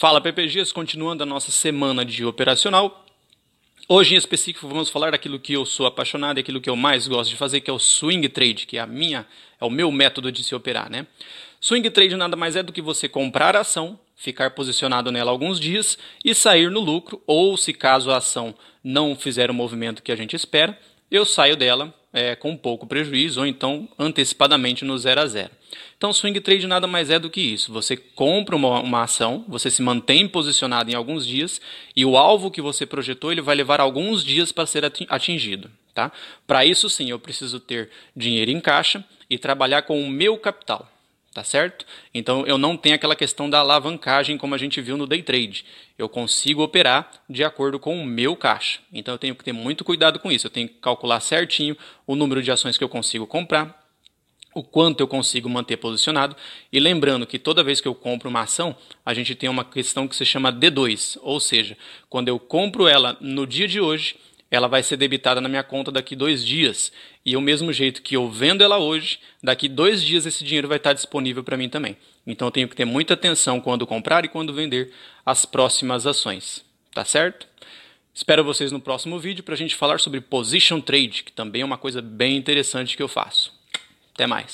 Fala PPGs, continuando a nossa semana de operacional. Hoje em específico vamos falar daquilo que eu sou apaixonado e aquilo que eu mais gosto de fazer, que é o swing trade, que é a minha, é o meu método de se operar, né? Swing trade nada mais é do que você comprar a ação, ficar posicionado nela alguns dias e sair no lucro, ou se caso a ação não fizer o movimento que a gente espera, eu saio dela é, com pouco prejuízo ou então antecipadamente no 0 a 0. Então, swing trade nada mais é do que isso. Você compra uma, uma, ação, você se mantém posicionado em alguns dias e o alvo que você projetou ele vai levar alguns dias para ser atingido. Tá? Para isso, sim, eu preciso ter dinheiro em caixa e trabalhar com o meu capital tá certo? Então eu não tenho aquela questão da alavancagem como a gente viu no day trade. Eu consigo operar de acordo com o meu caixa. Então eu tenho que ter muito cuidado com isso. Eu tenho que calcular certinho o número de ações que eu consigo comprar, o quanto eu consigo manter posicionado. E lembrando que toda vez que eu compro uma ação, a gente tem uma questão que se chama D2, ou seja, quando eu compro ela no dia de hoje, ela vai ser debitada na minha conta daqui dois dias. E o mesmo jeito que eu vendo ela hoje, daqui dois dias esse dinheiro vai estar disponível para mim também. Então eu tenho que ter muita atenção quando comprar e quando vender as próximas ações. Tá certo? Espero vocês no próximo vídeo para a gente falar sobre Position Trade, que também é uma coisa bem interessante que eu faço. Até mais.